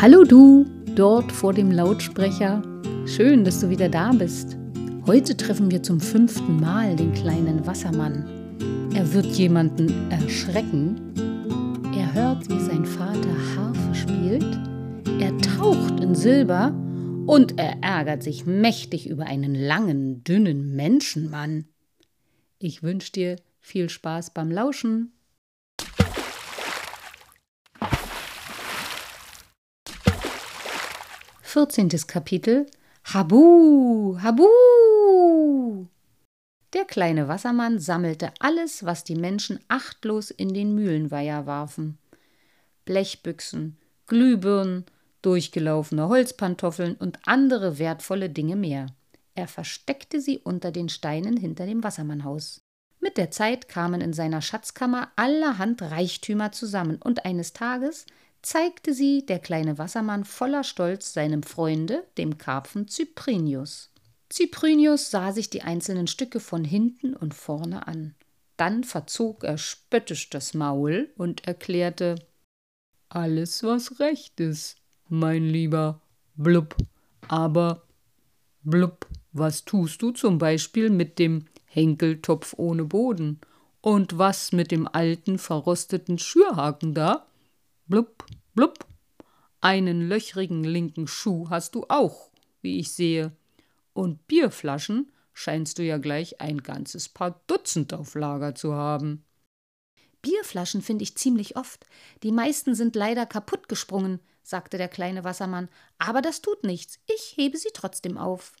Hallo du, dort vor dem Lautsprecher. Schön, dass du wieder da bist. Heute treffen wir zum fünften Mal den kleinen Wassermann. Er wird jemanden erschrecken. Er hört, wie sein Vater Harfe spielt. Er taucht in Silber und er ärgert sich mächtig über einen langen, dünnen Menschenmann. Ich wünsche dir viel Spaß beim Lauschen. Vierzehntes Kapitel Habu, Habu! Der kleine Wassermann sammelte alles, was die Menschen achtlos in den Mühlenweiher warfen. Blechbüchsen, Glühbirnen, durchgelaufene Holzpantoffeln und andere wertvolle Dinge mehr. Er versteckte sie unter den Steinen hinter dem Wassermannhaus. Mit der Zeit kamen in seiner Schatzkammer allerhand Reichtümer zusammen, und eines Tages zeigte sie der kleine Wassermann voller Stolz seinem Freunde, dem Karpfen Cyprinius. Cyprinius sah sich die einzelnen Stücke von hinten und vorne an. Dann verzog er spöttisch das Maul und erklärte Alles, was recht ist, mein lieber Blub. Aber Blub, was tust du zum Beispiel mit dem Henkeltopf ohne Boden? Und was mit dem alten, verrosteten Schürhaken da? Blub, blub. Einen löchrigen linken Schuh hast du auch, wie ich sehe. Und Bierflaschen scheinst du ja gleich ein ganzes paar Dutzend auf Lager zu haben. Bierflaschen finde ich ziemlich oft. Die meisten sind leider kaputt gesprungen, sagte der kleine Wassermann. Aber das tut nichts. Ich hebe sie trotzdem auf.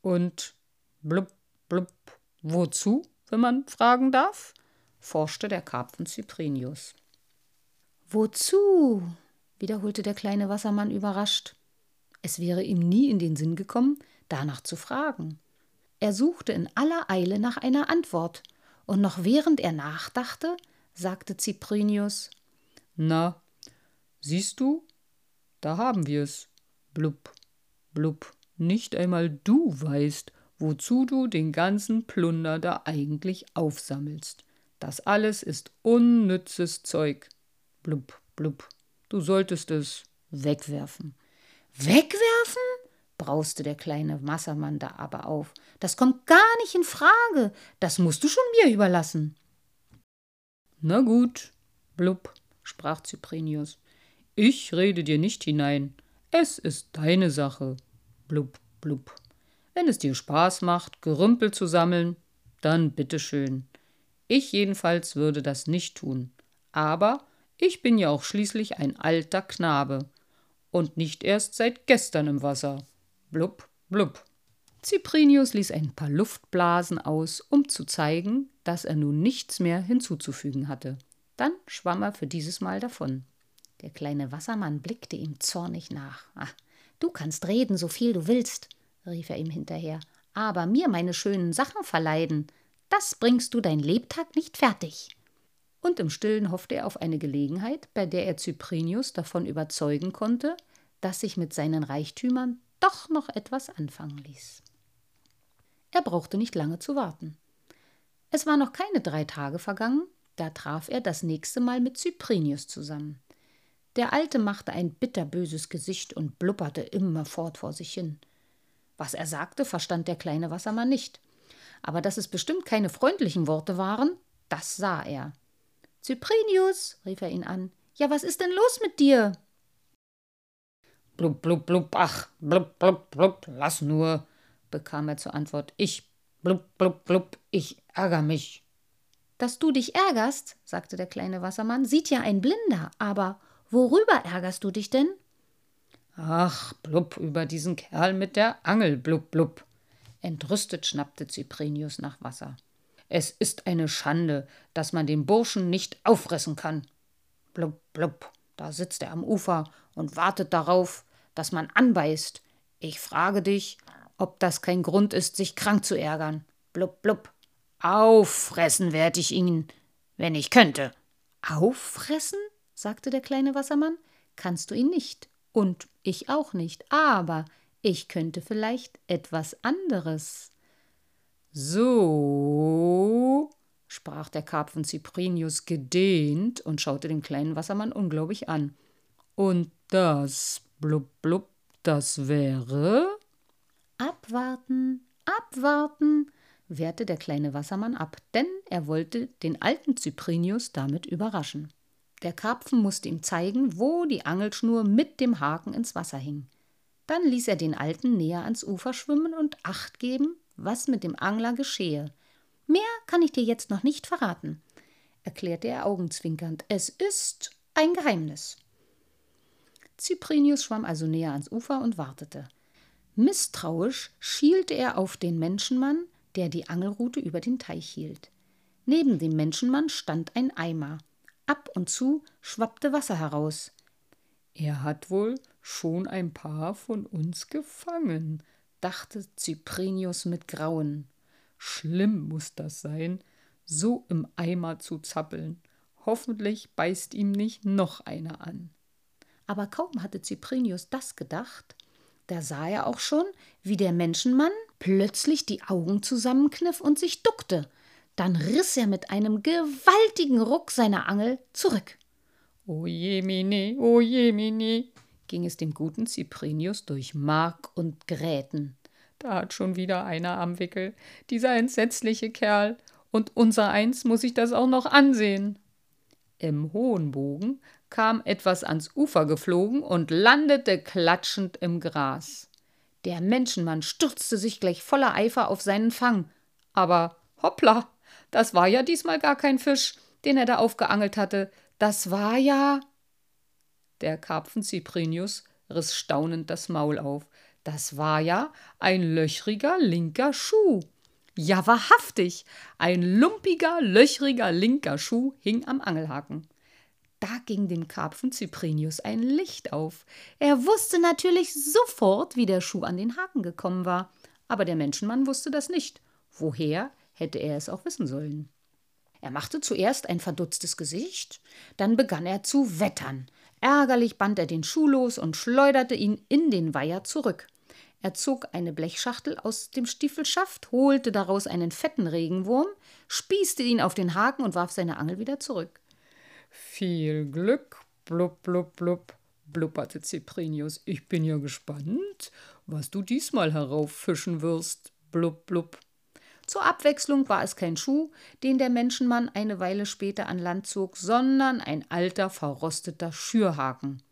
Und blub, blub, wozu, wenn man fragen darf? forschte der Karpfen Cyprinius. Wozu? wiederholte der kleine Wassermann überrascht. Es wäre ihm nie in den Sinn gekommen, danach zu fragen. Er suchte in aller Eile nach einer Antwort, und noch während er nachdachte, sagte Cyprinius Na, siehst du, da haben wir's. Blub, blub, nicht einmal du weißt, wozu du den ganzen Plunder da eigentlich aufsammelst. Das alles ist unnützes Zeug. Blub, blub. Du solltest es wegwerfen. Wegwerfen? brauste der kleine Massermann da aber auf. Das kommt gar nicht in Frage. Das musst du schon mir überlassen. Na gut, blub, sprach Cyprinius. Ich rede dir nicht hinein. Es ist deine Sache. Blub, blub. Wenn es dir Spaß macht, Gerümpel zu sammeln, dann bitteschön. Ich jedenfalls würde das nicht tun. Aber ich bin ja auch schließlich ein alter Knabe und nicht erst seit gestern im Wasser. Blub, blub. Cyprinius ließ ein paar Luftblasen aus, um zu zeigen, dass er nun nichts mehr hinzuzufügen hatte. Dann schwamm er für dieses Mal davon. Der kleine Wassermann blickte ihm zornig nach. Ach, du kannst reden, so viel du willst, rief er ihm hinterher, aber mir meine schönen Sachen verleiden, das bringst du dein Lebtag nicht fertig und im stillen hoffte er auf eine Gelegenheit, bei der er Cyprinius davon überzeugen konnte, dass sich mit seinen Reichtümern doch noch etwas anfangen ließ. Er brauchte nicht lange zu warten. Es war noch keine drei Tage vergangen, da traf er das nächste Mal mit Cyprinius zusammen. Der Alte machte ein bitterböses Gesicht und blubberte immerfort vor sich hin. Was er sagte, verstand der kleine Wassermann nicht. Aber dass es bestimmt keine freundlichen Worte waren, das sah er. Cyprinius, rief er ihn an. Ja, was ist denn los mit dir? Blub, blub, blub, ach, blub, blub, blub, lass nur, bekam er zur Antwort. Ich, blub, blub, blub, ich ärgere mich. Dass du dich ärgerst, sagte der kleine Wassermann, sieht ja ein Blinder, aber worüber ärgerst du dich denn? Ach, blub, über diesen Kerl mit der Angel, blub, blub. Entrüstet schnappte Cyprinius nach Wasser. Es ist eine Schande, dass man den Burschen nicht auffressen kann. Blub, blub, da sitzt er am Ufer und wartet darauf, dass man anbeißt. Ich frage dich, ob das kein Grund ist, sich krank zu ärgern. Blub, blub. Auffressen werd ich ihn, wenn ich könnte. Auffressen? sagte der kleine Wassermann. Kannst du ihn nicht. Und ich auch nicht. Aber ich könnte vielleicht etwas anderes. So, sprach der Karpfen Cyprinius gedehnt und schaute den kleinen Wassermann unglaublich an. Und das, blub, blub, das wäre? Abwarten, abwarten, wehrte der kleine Wassermann ab, denn er wollte den alten Cyprinius damit überraschen. Der Karpfen musste ihm zeigen, wo die Angelschnur mit dem Haken ins Wasser hing. Dann ließ er den Alten näher ans Ufer schwimmen und acht geben, was mit dem Angler geschehe. Mehr kann ich dir jetzt noch nicht verraten, erklärte er augenzwinkernd. Es ist ein Geheimnis. Cyprinius schwamm also näher ans Ufer und wartete. Misstrauisch schielte er auf den Menschenmann, der die Angelrute über den Teich hielt. Neben dem Menschenmann stand ein Eimer. Ab und zu schwappte Wasser heraus. Er hat wohl schon ein paar von uns gefangen, dachte Cyprinius mit Grauen. Schlimm muss das sein, so im Eimer zu zappeln. Hoffentlich beißt ihm nicht noch einer an. Aber kaum hatte Cyprinius das gedacht, da sah er auch schon, wie der Menschenmann plötzlich die Augen zusammenkniff und sich duckte. Dann riss er mit einem gewaltigen Ruck seine Angel zurück. O jemine, o jemine, ging es dem guten Cyprinius durch Mark und Gräten. Da hat schon wieder einer am Wickel, dieser entsetzliche Kerl, und unser eins muss sich das auch noch ansehen. Im hohen Bogen kam etwas ans Ufer geflogen und landete klatschend im Gras. Der Menschenmann stürzte sich gleich voller Eifer auf seinen Fang. Aber hoppla, das war ja diesmal gar kein Fisch, den er da aufgeangelt hatte. Das war ja. Der Karpfen Cyprinius riss staunend das Maul auf. Das war ja ein löchriger linker Schuh. Ja, wahrhaftig, ein lumpiger, löchriger linker Schuh hing am Angelhaken. Da ging dem Karpfen Cyprinius ein Licht auf. Er wusste natürlich sofort, wie der Schuh an den Haken gekommen war. Aber der Menschenmann wusste das nicht. Woher hätte er es auch wissen sollen? Er machte zuerst ein verdutztes Gesicht, dann begann er zu wettern. Ärgerlich band er den Schuh los und schleuderte ihn in den Weiher zurück. Er zog eine Blechschachtel aus dem Stiefelschaft, holte daraus einen fetten Regenwurm, spießte ihn auf den Haken und warf seine Angel wieder zurück. Viel Glück, blub, blub, blub, blubberte Cyprinius. Ich bin ja gespannt, was du diesmal herauffischen wirst, blub, blub. Zur Abwechslung war es kein Schuh, den der Menschenmann eine Weile später an Land zog, sondern ein alter, verrosteter Schürhaken.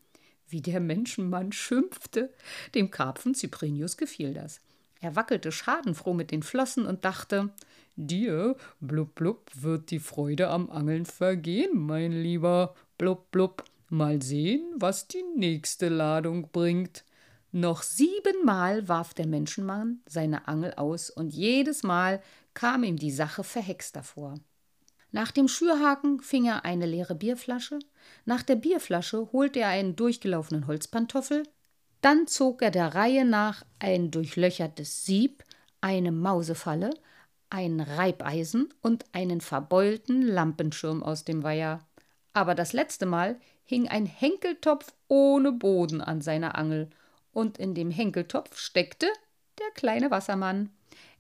Wie der Menschenmann schimpfte. Dem Karpfen Cyprinius gefiel das. Er wackelte schadenfroh mit den Flossen und dachte, Dir, blub blub, wird die Freude am Angeln vergehen, mein Lieber, blub blub. Mal sehen, was die nächste Ladung bringt. Noch siebenmal warf der Menschenmann seine Angel aus, und jedes Mal kam ihm die Sache verhext davor. Nach dem Schürhaken fing er eine leere Bierflasche, nach der Bierflasche holte er einen durchgelaufenen Holzpantoffel, dann zog er der Reihe nach ein durchlöchertes Sieb, eine Mausefalle, ein Reibeisen und einen verbeulten Lampenschirm aus dem Weiher. Aber das letzte Mal hing ein Henkeltopf ohne Boden an seiner Angel, und in dem Henkeltopf steckte der kleine Wassermann.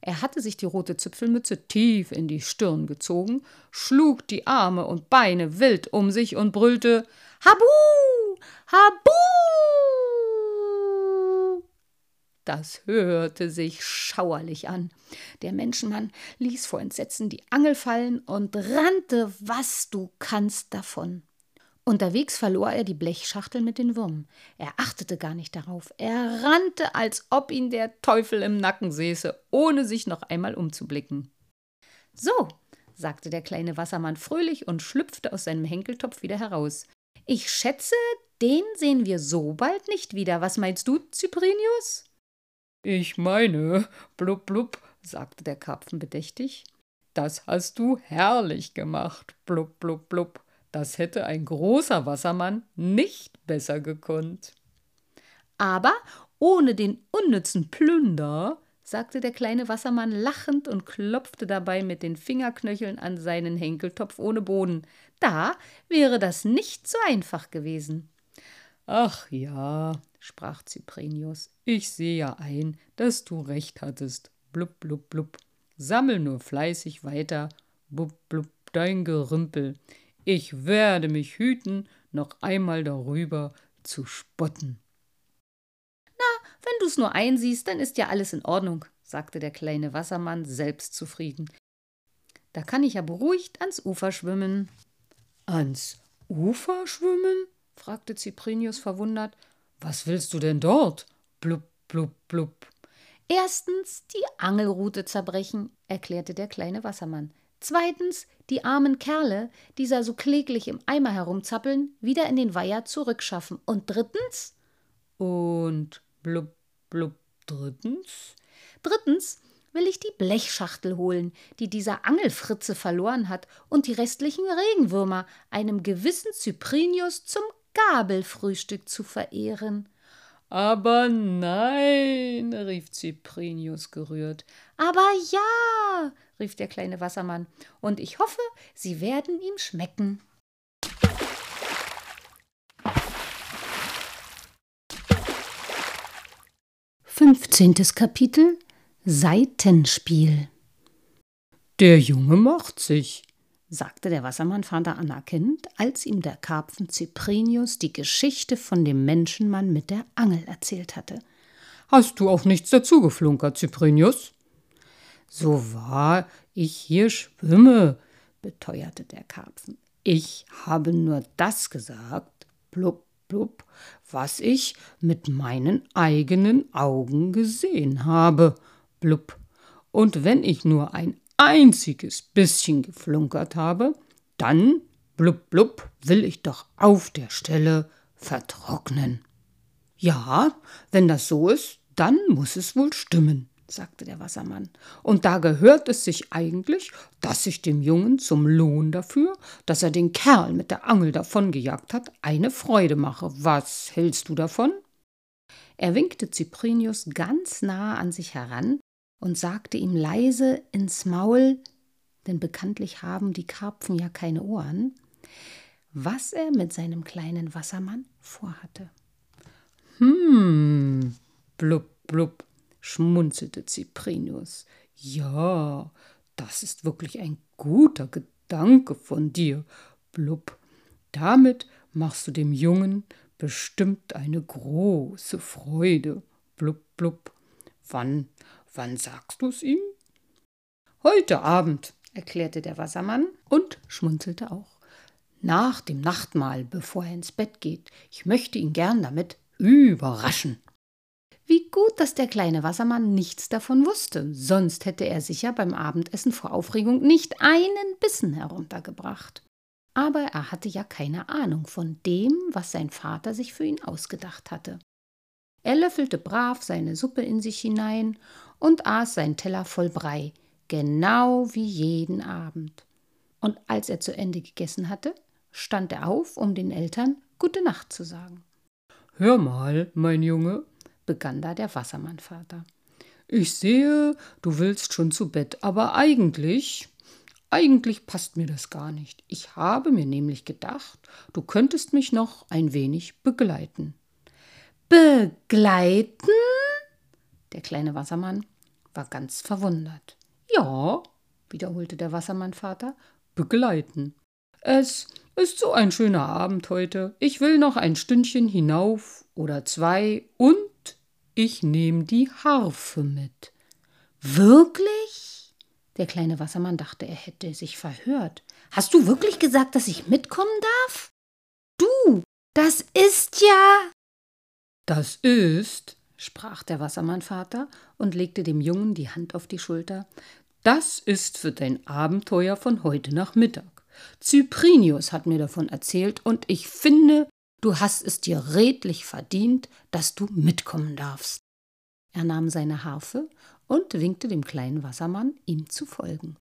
Er hatte sich die rote Zipfelmütze tief in die Stirn gezogen, schlug die Arme und Beine wild um sich und brüllte Habu! Habu! Das hörte sich schauerlich an. Der Menschenmann ließ vor Entsetzen die Angel fallen und rannte, was du kannst, davon. Unterwegs verlor er die Blechschachtel mit den Würmern. Er achtete gar nicht darauf. Er rannte, als ob ihn der Teufel im Nacken säße, ohne sich noch einmal umzublicken. So, sagte der kleine Wassermann fröhlich und schlüpfte aus seinem Henkeltopf wieder heraus. Ich schätze, den sehen wir so bald nicht wieder. Was meinst du, Cyprinius? Ich meine, blub blub, sagte der Karpfen bedächtig. Das hast du herrlich gemacht, blub blub blub. Das hätte ein großer Wassermann nicht besser gekonnt. Aber ohne den unnützen Plünder, sagte der kleine Wassermann lachend und klopfte dabei mit den Fingerknöcheln an seinen Henkeltopf ohne Boden. Da wäre das nicht so einfach gewesen. Ach ja, sprach Cyprenius, ich sehe ja ein, dass du recht hattest. Blub, blub, blub. Sammel nur fleißig weiter Blub, blub, dein Gerümpel. Ich werde mich hüten, noch einmal darüber zu spotten. Na, wenn du's nur einsiehst, dann ist ja alles in Ordnung, sagte der kleine Wassermann selbstzufrieden. Da kann ich ja beruhigt ans Ufer schwimmen. Ans Ufer schwimmen? fragte Cyprinius verwundert. Was willst du denn dort? Blub, blub, blub. Erstens die Angelrute zerbrechen, erklärte der kleine Wassermann. Zweitens die armen Kerle, die da so kläglich im Eimer herumzappeln, wieder in den Weiher zurückschaffen. Und drittens? Und blub, blub, drittens? Drittens will ich die Blechschachtel holen, die dieser Angelfritze verloren hat, und die restlichen Regenwürmer einem gewissen Cyprinius zum Gabelfrühstück zu verehren. Aber nein, rief Cyprinius gerührt. Aber ja, rief der kleine Wassermann, und ich hoffe, sie werden ihm schmecken. Fünfzehntes Kapitel Seitenspiel Der Junge macht sich, sagte der Wassermannvater anerkennend, als ihm der Karpfen Cyprinius die Geschichte von dem Menschenmann mit der Angel erzählt hatte. Hast du auch nichts dazu geflunkert, Cyprinius? So wahr ich hier schwimme, beteuerte der Karpfen. Ich habe nur das gesagt, blub, blub, was ich mit meinen eigenen Augen gesehen habe, blub. Und wenn ich nur ein einziges bisschen geflunkert habe, dann, blub blub, will ich doch auf der Stelle vertrocknen. Ja, wenn das so ist, dann muss es wohl stimmen, sagte der Wassermann. Und da gehört es sich eigentlich, dass ich dem Jungen zum Lohn dafür, dass er den Kerl mit der Angel davongejagt hat, eine Freude mache. Was hältst du davon? Er winkte Cyprinius ganz nah an sich heran und sagte ihm leise ins Maul, denn bekanntlich haben die Karpfen ja keine Ohren, was er mit seinem kleinen Wassermann vorhatte. Hm, blub, blub, schmunzelte Cyprinius. Ja, das ist wirklich ein guter Gedanke von dir, blub. Damit machst du dem Jungen bestimmt eine große Freude, blub, blub. Wann Wann sagst du's ihm? Heute Abend, erklärte der Wassermann und schmunzelte auch. Nach dem Nachtmahl, bevor er ins Bett geht. Ich möchte ihn gern damit überraschen. Wie gut, dass der kleine Wassermann nichts davon wusste, sonst hätte er sicher beim Abendessen vor Aufregung nicht einen Bissen heruntergebracht. Aber er hatte ja keine Ahnung von dem, was sein Vater sich für ihn ausgedacht hatte. Er löffelte brav seine Suppe in sich hinein und aß sein Teller voll Brei, genau wie jeden Abend. Und als er zu Ende gegessen hatte, stand er auf, um den Eltern Gute Nacht zu sagen. Hör mal, mein Junge, begann da der Wassermannvater. Ich sehe, du willst schon zu Bett, aber eigentlich, eigentlich passt mir das gar nicht. Ich habe mir nämlich gedacht, du könntest mich noch ein wenig begleiten. Begleiten? Der kleine Wassermann war ganz verwundert. Ja, wiederholte der Wassermannvater, begleiten. Es ist so ein schöner Abend heute. Ich will noch ein Stündchen hinauf oder zwei und ich nehme die Harfe mit. Wirklich? Der kleine Wassermann dachte, er hätte sich verhört. Hast du wirklich gesagt, dass ich mitkommen darf? Du, das ist ja. Das ist, sprach der Wassermannvater und legte dem Jungen die Hand auf die Schulter. Das ist für dein Abenteuer von heute Nachmittag. Cyprinius hat mir davon erzählt und ich finde, du hast es dir redlich verdient, dass du mitkommen darfst. Er nahm seine Harfe und winkte dem kleinen Wassermann, ihm zu folgen.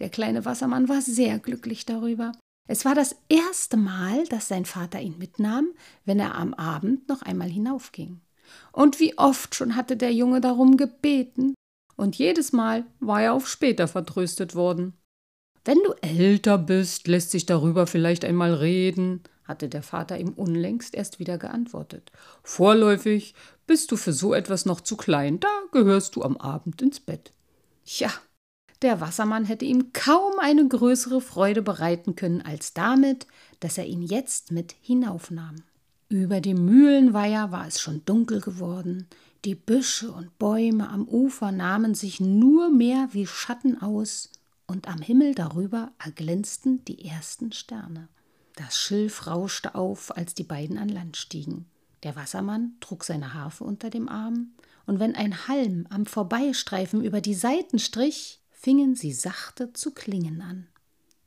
Der kleine Wassermann war sehr glücklich darüber. Es war das erste Mal, dass sein Vater ihn mitnahm, wenn er am Abend noch einmal hinaufging. Und wie oft schon hatte der Junge darum gebeten, und jedes Mal war er auf später vertröstet worden. Wenn du älter bist, lässt sich darüber vielleicht einmal reden, hatte der Vater ihm unlängst erst wieder geantwortet. Vorläufig bist du für so etwas noch zu klein, da gehörst du am Abend ins Bett. Ja, der Wassermann hätte ihm kaum eine größere Freude bereiten können als damit, dass er ihn jetzt mit hinaufnahm. Über dem Mühlenweiher war es schon dunkel geworden, die Büsche und Bäume am Ufer nahmen sich nur mehr wie Schatten aus, und am Himmel darüber erglänzten die ersten Sterne. Das Schilf rauschte auf, als die beiden an Land stiegen. Der Wassermann trug seine Harfe unter dem Arm, und wenn ein Halm am Vorbeistreifen über die Saiten strich, fingen sie sachte zu klingen an.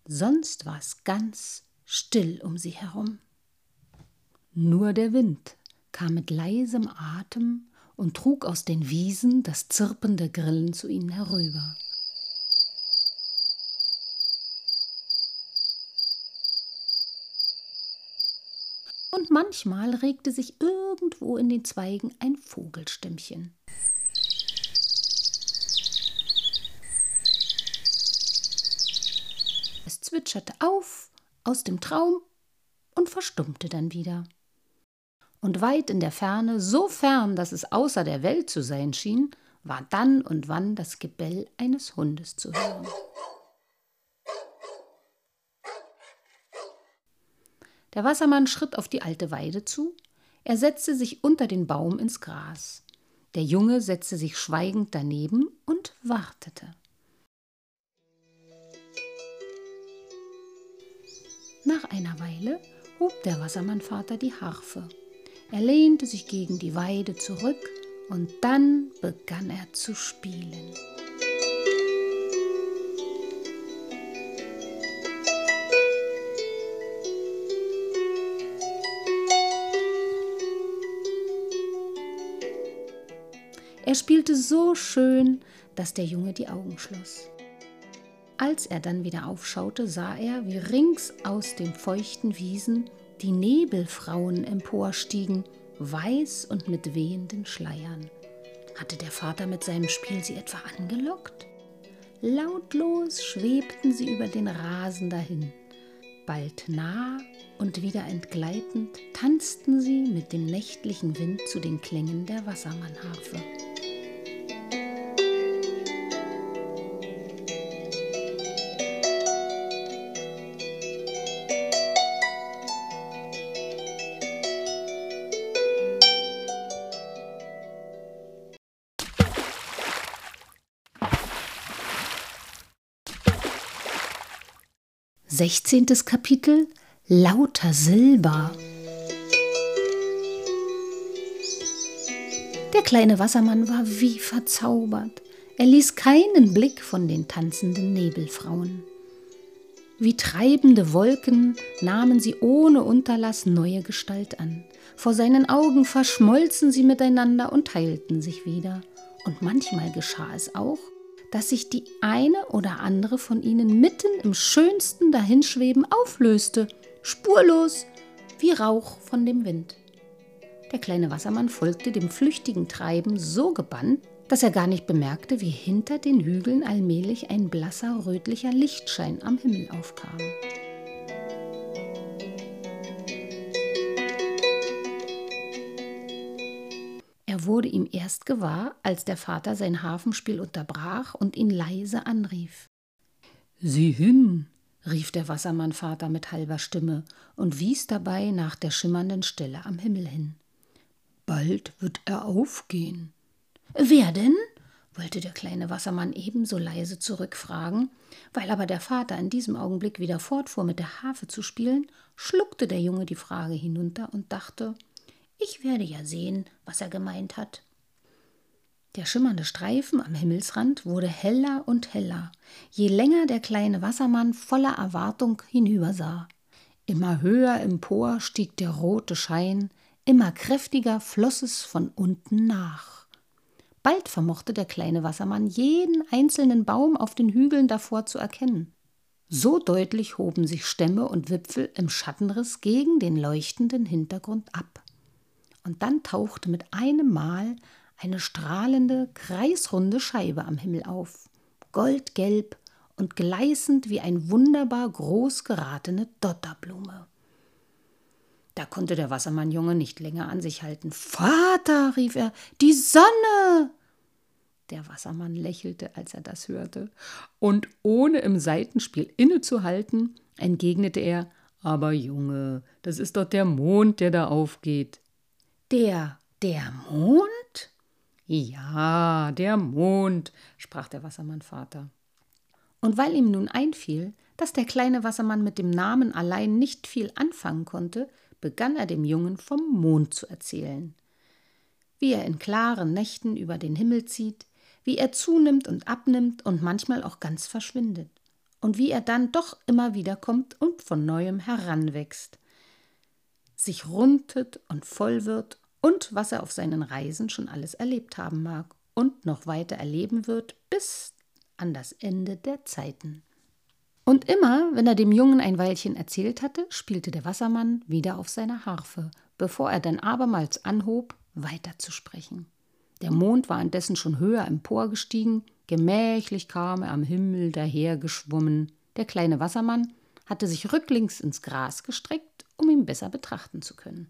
Sonst war es ganz still um sie herum. Nur der Wind kam mit leisem Atem und trug aus den Wiesen das Zirpen der Grillen zu ihnen herüber. Und manchmal regte sich irgendwo in den Zweigen ein Vogelstimmchen. Es zwitscherte auf aus dem Traum und verstummte dann wieder und weit in der Ferne, so fern, dass es außer der Welt zu sein schien, war dann und wann das Gebell eines Hundes zu hören. Der Wassermann schritt auf die alte Weide zu, er setzte sich unter den Baum ins Gras. Der Junge setzte sich schweigend daneben und wartete. Nach einer Weile hob der Wassermannvater die Harfe er lehnte sich gegen die Weide zurück und dann begann er zu spielen. Er spielte so schön, dass der Junge die Augen schloss. Als er dann wieder aufschaute, sah er, wie rings aus den feuchten Wiesen die Nebelfrauen emporstiegen, weiß und mit wehenden Schleiern. Hatte der Vater mit seinem Spiel sie etwa angelockt? Lautlos schwebten sie über den Rasen dahin. Bald nah und wieder entgleitend tanzten sie mit dem nächtlichen Wind zu den Klängen der Wassermannharfe. Sechzehntes Kapitel Lauter Silber. Der kleine Wassermann war wie verzaubert. Er ließ keinen Blick von den tanzenden Nebelfrauen. Wie treibende Wolken nahmen sie ohne Unterlass neue Gestalt an. Vor seinen Augen verschmolzen sie miteinander und teilten sich wieder. Und manchmal geschah es auch, dass sich die eine oder andere von ihnen mitten im schönsten Dahinschweben auflöste, spurlos wie Rauch von dem Wind. Der kleine Wassermann folgte dem flüchtigen Treiben so gebannt, dass er gar nicht bemerkte, wie hinter den Hügeln allmählich ein blasser rötlicher Lichtschein am Himmel aufkam. Wurde ihm erst gewahr, als der Vater sein Hafenspiel unterbrach und ihn leise anrief. Sieh hin, rief der Wassermannvater mit halber Stimme und wies dabei nach der schimmernden Stelle am Himmel hin. Bald wird er aufgehen. Wer denn? wollte der kleine Wassermann ebenso leise zurückfragen, weil aber der Vater in diesem Augenblick wieder fortfuhr, mit der Harfe zu spielen, schluckte der Junge die Frage hinunter und dachte, ich werde ja sehen, was er gemeint hat. Der schimmernde Streifen am Himmelsrand wurde heller und heller, je länger der kleine Wassermann voller Erwartung hinübersah. Immer höher empor stieg der rote Schein, immer kräftiger floss es von unten nach. Bald vermochte der kleine Wassermann jeden einzelnen Baum auf den Hügeln davor zu erkennen. So deutlich hoben sich Stämme und Wipfel im Schattenriss gegen den leuchtenden Hintergrund ab und dann tauchte mit einem Mal eine strahlende, kreisrunde Scheibe am Himmel auf, goldgelb und gleißend wie ein wunderbar groß geratene Dotterblume. Da konnte der Wassermannjunge nicht länger an sich halten. Vater, rief er, die Sonne! Der Wassermann lächelte, als er das hörte, und ohne im Seitenspiel innezuhalten, entgegnete er Aber Junge, das ist doch der Mond, der da aufgeht. Der, der Mond? Ja, der Mond, sprach der Wassermannvater. Und weil ihm nun einfiel, dass der kleine Wassermann mit dem Namen allein nicht viel anfangen konnte, begann er dem Jungen vom Mond zu erzählen. Wie er in klaren Nächten über den Himmel zieht, wie er zunimmt und abnimmt und manchmal auch ganz verschwindet, und wie er dann doch immer wieder kommt und von neuem heranwächst, sich rundet und voll wird und was er auf seinen Reisen schon alles erlebt haben mag und noch weiter erleben wird bis an das Ende der Zeiten. Und immer, wenn er dem Jungen ein Weilchen erzählt hatte, spielte der Wassermann wieder auf seiner Harfe, bevor er dann abermals anhob, weiterzusprechen. Der Mond war indessen schon höher emporgestiegen, gemächlich kam er am Himmel dahergeschwommen. Der kleine Wassermann hatte sich rücklings ins Gras gestreckt, um ihn besser betrachten zu können.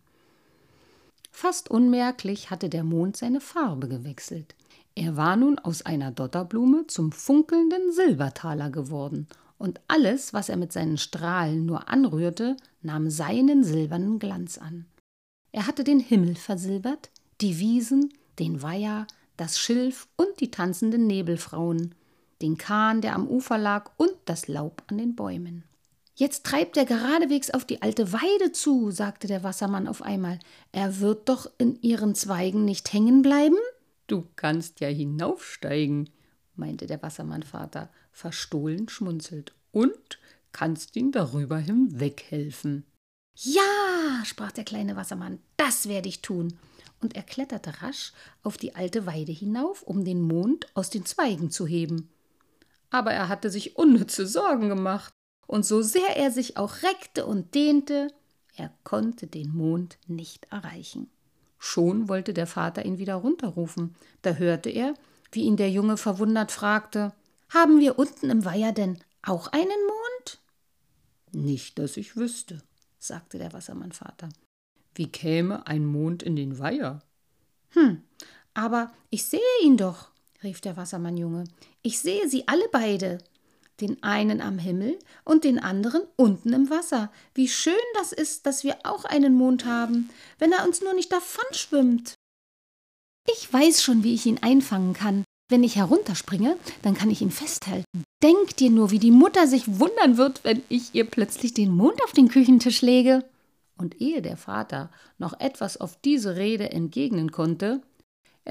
Fast unmerklich hatte der Mond seine Farbe gewechselt. Er war nun aus einer Dotterblume zum funkelnden Silbertaler geworden, und alles, was er mit seinen Strahlen nur anrührte, nahm seinen silbernen Glanz an. Er hatte den Himmel versilbert, die Wiesen, den Weiher, das Schilf und die tanzenden Nebelfrauen, den Kahn, der am Ufer lag, und das Laub an den Bäumen. Jetzt treibt er geradewegs auf die alte Weide zu, sagte der Wassermann auf einmal. Er wird doch in ihren Zweigen nicht hängen bleiben? Du kannst ja hinaufsteigen, meinte der Wassermannvater, verstohlen schmunzelt, und kannst ihn darüber hinweghelfen. Ja, sprach der kleine Wassermann, das werde ich tun. Und er kletterte rasch auf die alte Weide hinauf, um den Mond aus den Zweigen zu heben. Aber er hatte sich unnütze Sorgen gemacht und so sehr er sich auch reckte und dehnte, er konnte den Mond nicht erreichen. Schon wollte der Vater ihn wieder runterrufen, da hörte er, wie ihn der Junge verwundert fragte Haben wir unten im Weiher denn auch einen Mond? Nicht, dass ich wüsste, sagte der Wassermannvater. Wie käme ein Mond in den Weiher? Hm, aber ich sehe ihn doch, rief der Wassermannjunge. Ich sehe sie alle beide den einen am Himmel und den anderen unten im Wasser. Wie schön das ist, dass wir auch einen Mond haben, wenn er uns nur nicht davon schwimmt. Ich weiß schon, wie ich ihn einfangen kann. Wenn ich herunterspringe, dann kann ich ihn festhalten. Denk dir nur, wie die Mutter sich wundern wird, wenn ich ihr plötzlich den Mond auf den Küchentisch lege. Und ehe der Vater noch etwas auf diese Rede entgegnen konnte,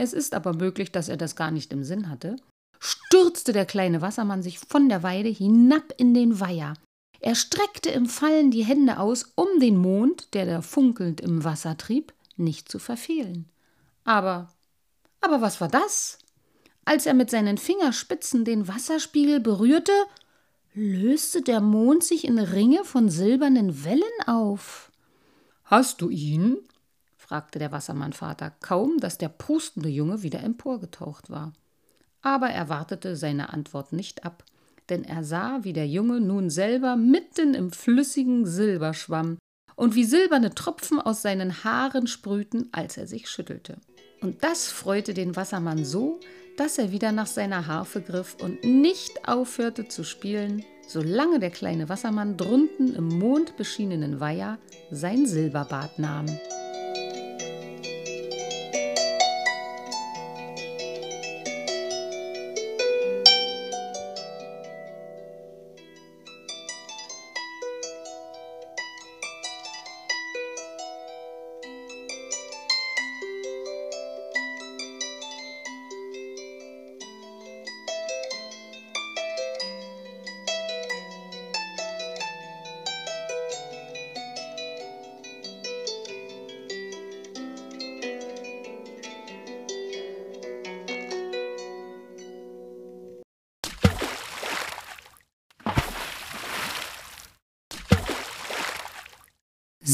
es ist aber möglich, dass er das gar nicht im Sinn hatte, stürzte der kleine Wassermann sich von der Weide hinab in den Weiher. Er streckte im Fallen die Hände aus, um den Mond, der da funkelnd im Wasser trieb, nicht zu verfehlen. Aber, aber was war das? Als er mit seinen Fingerspitzen den Wasserspiegel berührte, löste der Mond sich in Ringe von silbernen Wellen auf. Hast du ihn? fragte der Wassermannvater, kaum dass der pustende Junge wieder emporgetaucht war. Aber er wartete seine Antwort nicht ab, denn er sah, wie der Junge nun selber mitten im flüssigen Silber schwamm und wie silberne Tropfen aus seinen Haaren sprühten, als er sich schüttelte. Und das freute den Wassermann so, dass er wieder nach seiner Harfe griff und nicht aufhörte zu spielen, solange der kleine Wassermann drunten im mondbeschienenen Weiher sein Silberbad nahm.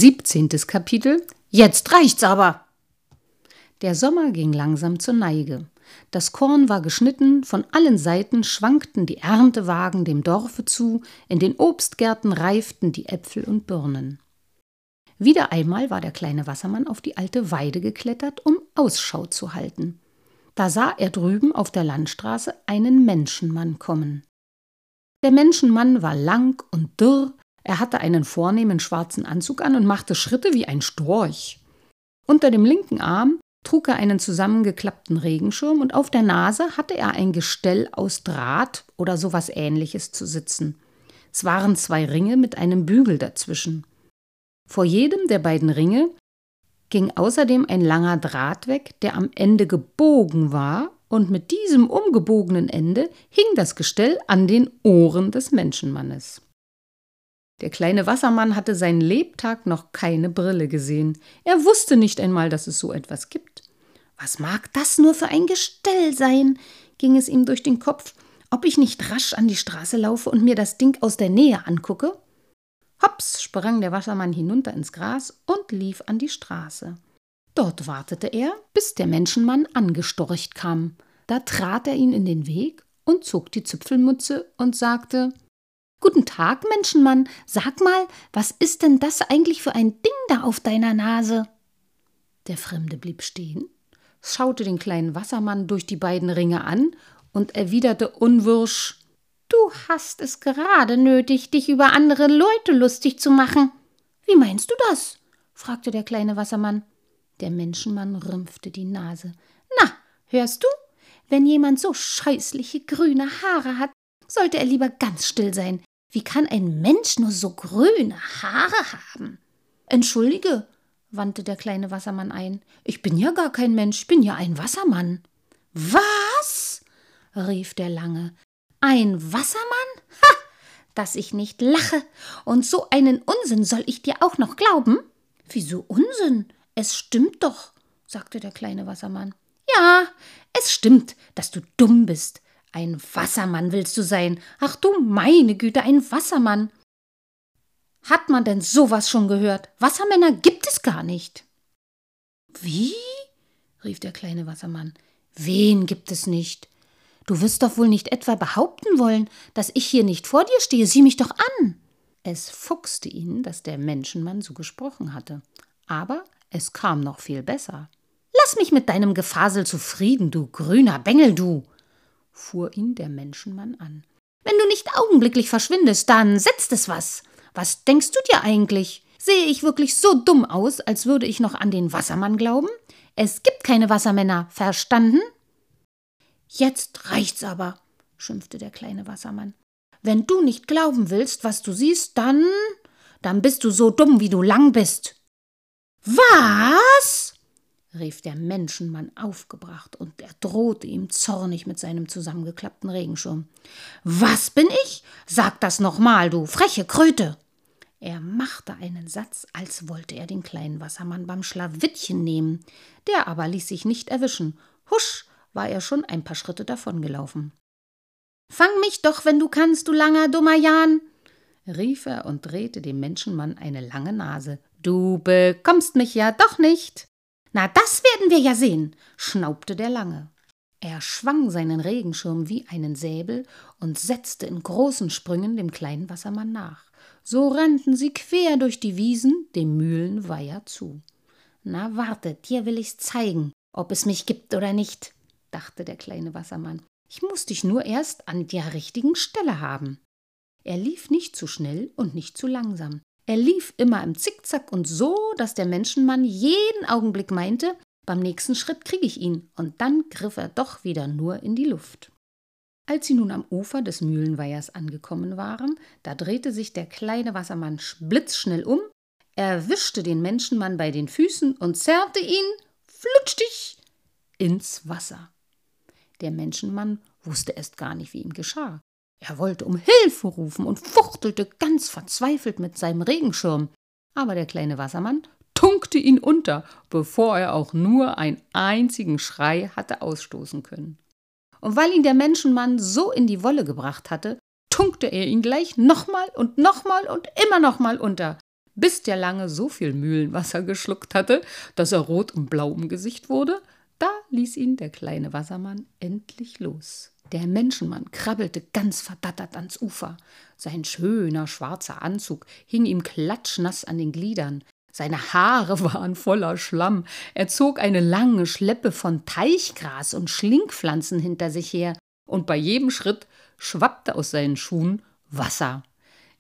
17. Kapitel Jetzt reicht's aber! Der Sommer ging langsam zur Neige. Das Korn war geschnitten, von allen Seiten schwankten die Erntewagen dem Dorfe zu, in den Obstgärten reiften die Äpfel und Birnen. Wieder einmal war der kleine Wassermann auf die alte Weide geklettert, um Ausschau zu halten. Da sah er drüben auf der Landstraße einen Menschenmann kommen. Der Menschenmann war lang und dürr, er hatte einen vornehmen schwarzen Anzug an und machte Schritte wie ein Storch. Unter dem linken Arm trug er einen zusammengeklappten Regenschirm und auf der Nase hatte er ein Gestell aus Draht oder sowas ähnliches zu sitzen. Es waren zwei Ringe mit einem Bügel dazwischen. Vor jedem der beiden Ringe ging außerdem ein langer Draht weg, der am Ende gebogen war, und mit diesem umgebogenen Ende hing das Gestell an den Ohren des Menschenmannes. Der kleine Wassermann hatte seinen Lebtag noch keine Brille gesehen. Er wusste nicht einmal, dass es so etwas gibt. Was mag das nur für ein Gestell sein? ging es ihm durch den Kopf, ob ich nicht rasch an die Straße laufe und mir das Ding aus der Nähe angucke? Hops sprang der Wassermann hinunter ins Gras und lief an die Straße. Dort wartete er, bis der Menschenmann angestorcht kam. Da trat er ihn in den Weg und zog die Zipfelmütze und sagte Guten Tag, Menschenmann, sag mal, was ist denn das eigentlich für ein Ding da auf deiner Nase? Der Fremde blieb stehen, schaute den kleinen Wassermann durch die beiden Ringe an und erwiderte unwirsch Du hast es gerade nötig, dich über andere Leute lustig zu machen. Wie meinst du das? fragte der kleine Wassermann. Der Menschenmann rümpfte die Nase. Na, hörst du? Wenn jemand so scheußliche grüne Haare hat, sollte er lieber ganz still sein. Wie kann ein Mensch nur so grüne Haare haben? Entschuldige, wandte der kleine Wassermann ein. Ich bin ja gar kein Mensch, ich bin ja ein Wassermann. Was? rief der Lange. Ein Wassermann? Ha! Dass ich nicht lache. Und so einen Unsinn soll ich dir auch noch glauben? Wieso Unsinn? Es stimmt doch, sagte der kleine Wassermann. Ja, es stimmt, dass du dumm bist. Ein Wassermann willst du sein. Ach du meine Güte, ein Wassermann. Hat man denn sowas schon gehört? Wassermänner gibt es gar nicht. Wie? rief der kleine Wassermann. Wen gibt es nicht? Du wirst doch wohl nicht etwa behaupten wollen, dass ich hier nicht vor dir stehe. Sieh mich doch an. Es fuchste ihn, dass der Menschenmann so gesprochen hatte. Aber es kam noch viel besser. Lass mich mit deinem Gefasel zufrieden, du grüner Bengel, du, fuhr ihn der Menschenmann an. Wenn du nicht augenblicklich verschwindest, dann setzt es was. Was denkst du dir eigentlich? Sehe ich wirklich so dumm aus, als würde ich noch an den Wassermann glauben? Es gibt keine Wassermänner, verstanden? Jetzt reicht's aber, schimpfte der kleine Wassermann. Wenn du nicht glauben willst, was du siehst, dann. dann bist du so dumm, wie du lang bist. Was? Rief der Menschenmann aufgebracht, und er drohte ihm zornig mit seinem zusammengeklappten Regenschirm. Was bin ich? Sag das nochmal, du freche Kröte! Er machte einen Satz, als wollte er den kleinen Wassermann beim Schlawittchen nehmen. Der aber ließ sich nicht erwischen. Husch war er schon ein paar Schritte davongelaufen. Fang mich doch, wenn du kannst, du langer, dummer Jan! rief er und drehte dem Menschenmann eine lange Nase. Du bekommst mich ja doch nicht. Na, das werden wir ja sehen, schnaubte der Lange. Er schwang seinen Regenschirm wie einen Säbel und setzte in großen Sprüngen dem kleinen Wassermann nach. So rannten sie quer durch die Wiesen dem Mühlenweiher zu. Na, wartet, dir will ich's zeigen, ob es mich gibt oder nicht, dachte der kleine Wassermann. Ich muss dich nur erst an der richtigen Stelle haben. Er lief nicht zu schnell und nicht zu langsam. Er lief immer im Zickzack und so, dass der Menschenmann jeden Augenblick meinte, beim nächsten Schritt kriege ich ihn, und dann griff er doch wieder nur in die Luft. Als sie nun am Ufer des Mühlenweihers angekommen waren, da drehte sich der kleine Wassermann blitzschnell um, erwischte den Menschenmann bei den Füßen und zerrte ihn, flutschtig, ins Wasser. Der Menschenmann wusste erst gar nicht, wie ihm geschah. Er wollte um Hilfe rufen und fuchtelte ganz verzweifelt mit seinem Regenschirm. Aber der kleine Wassermann tunkte ihn unter, bevor er auch nur einen einzigen Schrei hatte ausstoßen können. Und weil ihn der Menschenmann so in die Wolle gebracht hatte, tunkte er ihn gleich nochmal und nochmal und immer nochmal unter, bis der Lange so viel Mühlenwasser geschluckt hatte, dass er rot und blau im Gesicht wurde, da ließ ihn der kleine Wassermann endlich los. Der Menschenmann krabbelte ganz verdattert ans Ufer. Sein schöner schwarzer Anzug hing ihm klatschnass an den Gliedern. Seine Haare waren voller Schlamm. Er zog eine lange Schleppe von Teichgras und Schlingpflanzen hinter sich her, und bei jedem Schritt schwappte aus seinen Schuhen Wasser.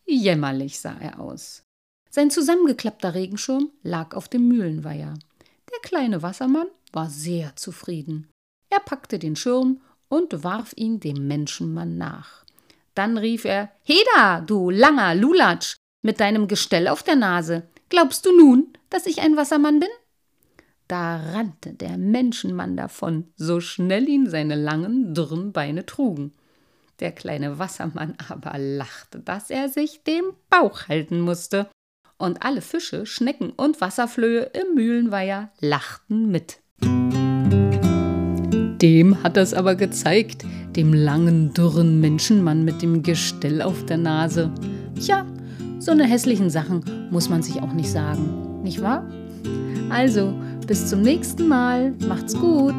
Jämmerlich sah er aus. Sein zusammengeklappter Regenschirm lag auf dem Mühlenweiher. Der kleine Wassermann war sehr zufrieden. Er packte den Schirm und warf ihn dem Menschenmann nach. Dann rief er Heda, du langer Lulatsch, mit deinem Gestell auf der Nase. Glaubst du nun, dass ich ein Wassermann bin? Da rannte der Menschenmann davon, so schnell ihn seine langen, dürren Beine trugen. Der kleine Wassermann aber lachte, dass er sich dem Bauch halten musste, und alle Fische, Schnecken und Wasserflöhe im Mühlenweiher lachten mit. Dem hat es aber gezeigt, dem langen, dürren Menschenmann mit dem Gestell auf der Nase. Tja, so eine hässlichen Sachen muss man sich auch nicht sagen, nicht wahr? Also, bis zum nächsten Mal. Macht's gut.